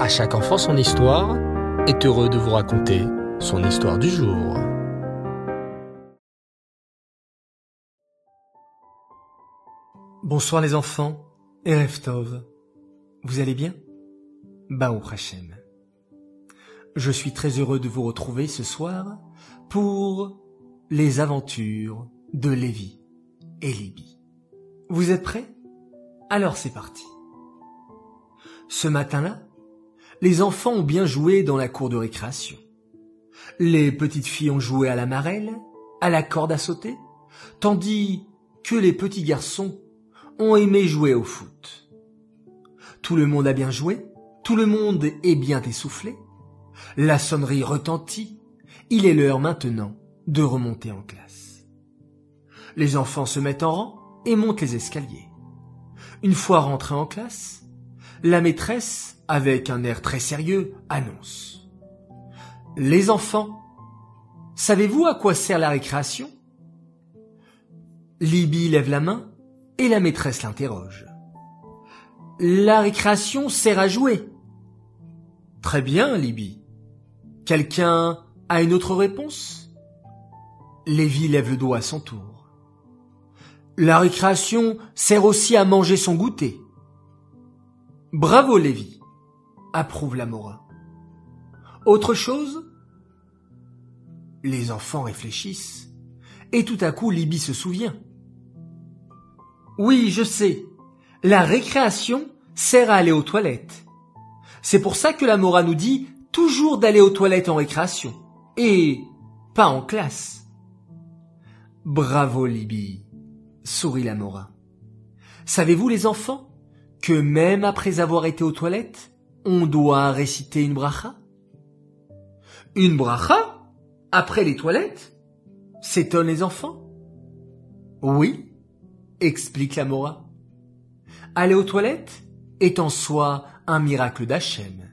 À chaque enfant son histoire est heureux de vous raconter son histoire du jour. Bonsoir les enfants, Erev Tov. Vous allez bien? Baou Hashem. Je suis très heureux de vous retrouver ce soir pour les aventures de Lévi et Libye. Vous êtes prêts? Alors c'est parti. Ce matin-là, les enfants ont bien joué dans la cour de récréation. Les petites filles ont joué à la marelle, à la corde à sauter, tandis que les petits garçons ont aimé jouer au foot. Tout le monde a bien joué, tout le monde est bien essoufflé. La sonnerie retentit, il est l'heure maintenant de remonter en classe. Les enfants se mettent en rang et montent les escaliers. Une fois rentrés en classe, la maîtresse, avec un air très sérieux, annonce. Les enfants, savez-vous à quoi sert la récréation? Libby lève la main et la maîtresse l'interroge. La récréation sert à jouer. Très bien, Libby. Quelqu'un a une autre réponse? Lévi lève le doigt à son tour. La récréation sert aussi à manger son goûter. Bravo, Lévi, approuve la Mora. Autre chose Les enfants réfléchissent, et tout à coup Libby se souvient. Oui, je sais. La récréation sert à aller aux toilettes. C'est pour ça que la Mora nous dit toujours d'aller aux toilettes en récréation, et pas en classe. Bravo, Libby, sourit la Mora. Savez-vous, les enfants, que même après avoir été aux toilettes, on doit réciter une bracha? Une bracha Après les toilettes s'étonnent les enfants? Oui, explique la Mora. Aller aux toilettes est en soi un miracle d'Hachem.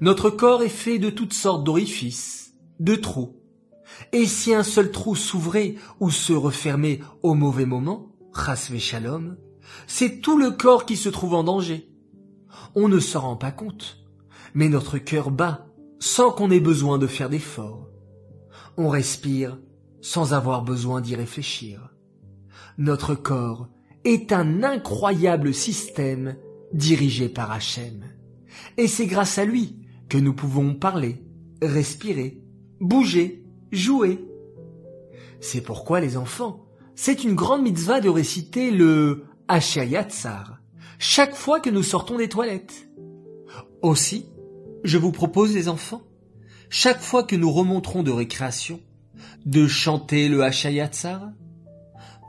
Notre corps est fait de toutes sortes d'orifices, de trous. Et si un seul trou s'ouvrait ou se refermait au mauvais moment, shalom, c'est tout le corps qui se trouve en danger. On ne s'en rend pas compte, mais notre cœur bat sans qu'on ait besoin de faire d'efforts. On respire sans avoir besoin d'y réfléchir. Notre corps est un incroyable système dirigé par Hachem. Et c'est grâce à lui que nous pouvons parler, respirer, bouger, jouer. C'est pourquoi les enfants, c'est une grande mitzvah de réciter le Yatsar chaque fois que nous sortons des toilettes. Aussi, je vous propose les enfants, chaque fois que nous remonterons de récréation, de chanter le Yatsar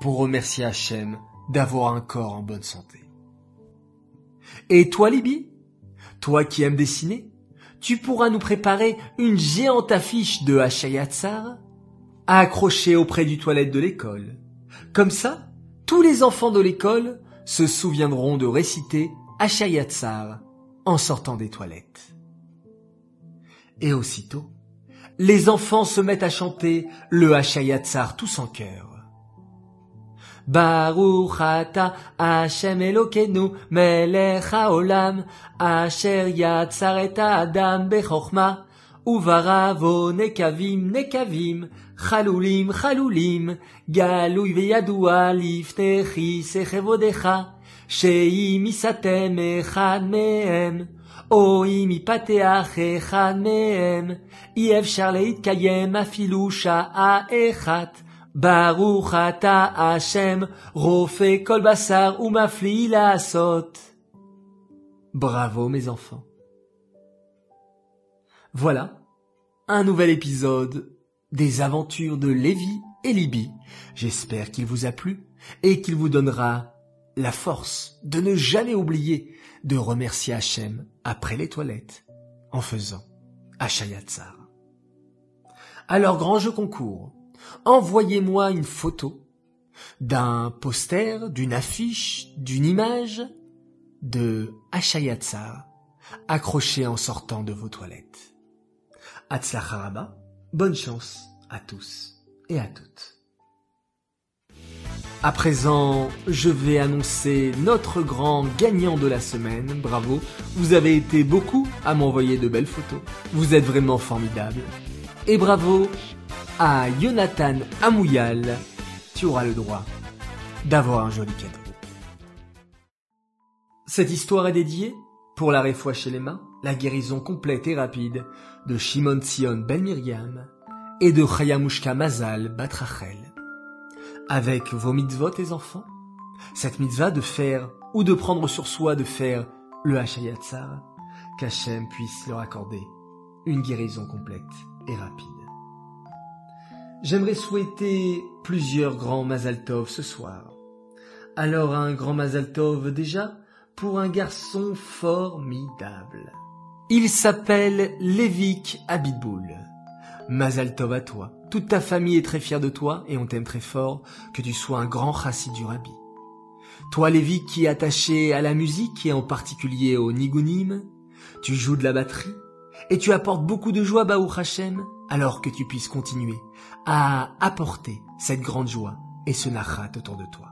pour remercier Hachem d'avoir un corps en bonne santé. Et toi, Libby, toi qui aimes dessiner, tu pourras nous préparer une géante affiche de Hachayatsar à accrocher auprès du toilette de l'école. Comme ça, tous les enfants de l'école se souviendront de réciter Hachayatsar en sortant des toilettes. Et aussitôt, les enfants se mettent à chanter le Hachayatsar tous en chœur. Baruch ata Hashem Elokeinu melech haolam asher yatzar et adam bechokma uvaravo nekavim nekavim chalulim chalulim galui veyadua liftechi sechevodecha שאם יסתם אחד מהם, או אם ייפתח אחד מהם, אי אפשר להתקיים אפילו שעה אחת. Baruch ata Hashem, rofe kol basar ou mafli la sot. Bravo mes enfants. Voilà, un nouvel épisode des aventures de Lévi et Libye. J'espère qu'il vous a plu et qu'il vous donnera la force de ne jamais oublier de remercier Hachem après les toilettes en faisant Hachayatzar. Alors grand jeu concours, envoyez-moi une photo d'un poster, d'une affiche, d'une image de Hachayatzar accroché en sortant de vos toilettes. Hatzlacharaba, bonne chance à tous et à toutes. À présent, je vais annoncer notre grand gagnant de la semaine. Bravo, vous avez été beaucoup à m'envoyer de belles photos. Vous êtes vraiment formidable. Et bravo à Jonathan Amouyal. Tu auras le droit d'avoir un joli cadeau. Cette histoire est dédiée pour la réfoua chez les mains, la guérison complète et rapide de Shimon Tzion Ben Miriam et de Chayamushka Mazal Batrachel avec vos mitzvot, les enfants Cette mitzvah de faire ou de prendre sur soi de faire le Hachayatzar, qu'Hachem puisse leur accorder une guérison complète et rapide. J'aimerais souhaiter plusieurs grands Mazaltov ce soir. Alors un grand Mazaltov déjà pour un garçon formidable. Il s'appelle Levik Abitboul. Mazaltov à toi. Toute ta famille est très fière de toi et on t'aime très fort, que tu sois un grand chassid du rabbi. Toi, Lévi, qui est attaché à la musique et en particulier au nigunim, tu joues de la batterie et tu apportes beaucoup de joie Baou Hashem, alors que tu puisses continuer à apporter cette grande joie et ce nachat autour de toi.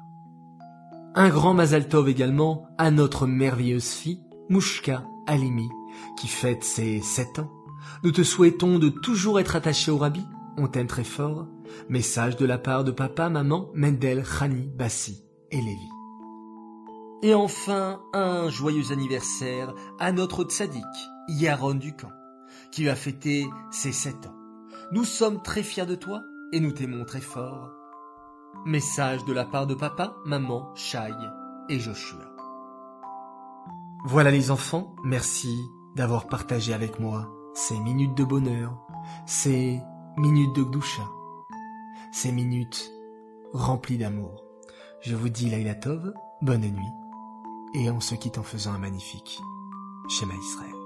Un grand Mazaltov également à notre merveilleuse fille, Mouchka Alimi, qui fête ses sept ans. Nous te souhaitons de toujours être attaché au rabbi on t'aime très fort. Message de la part de papa, maman, Mendel, Khani, Bassi et Lévi. Et enfin, un joyeux anniversaire à notre tzaddik, Yaron Ducamp, qui a fêté ses sept ans. Nous sommes très fiers de toi et nous t'aimons très fort. Message de la part de papa, maman, Shai et Joshua. Voilà les enfants, merci d'avoir partagé avec moi ces minutes de bonheur, ces minutes de Gdusha, ces minutes remplies d'amour. Je vous dis Laila Tov, bonne nuit, et on se quitte en faisant un magnifique schéma Israël.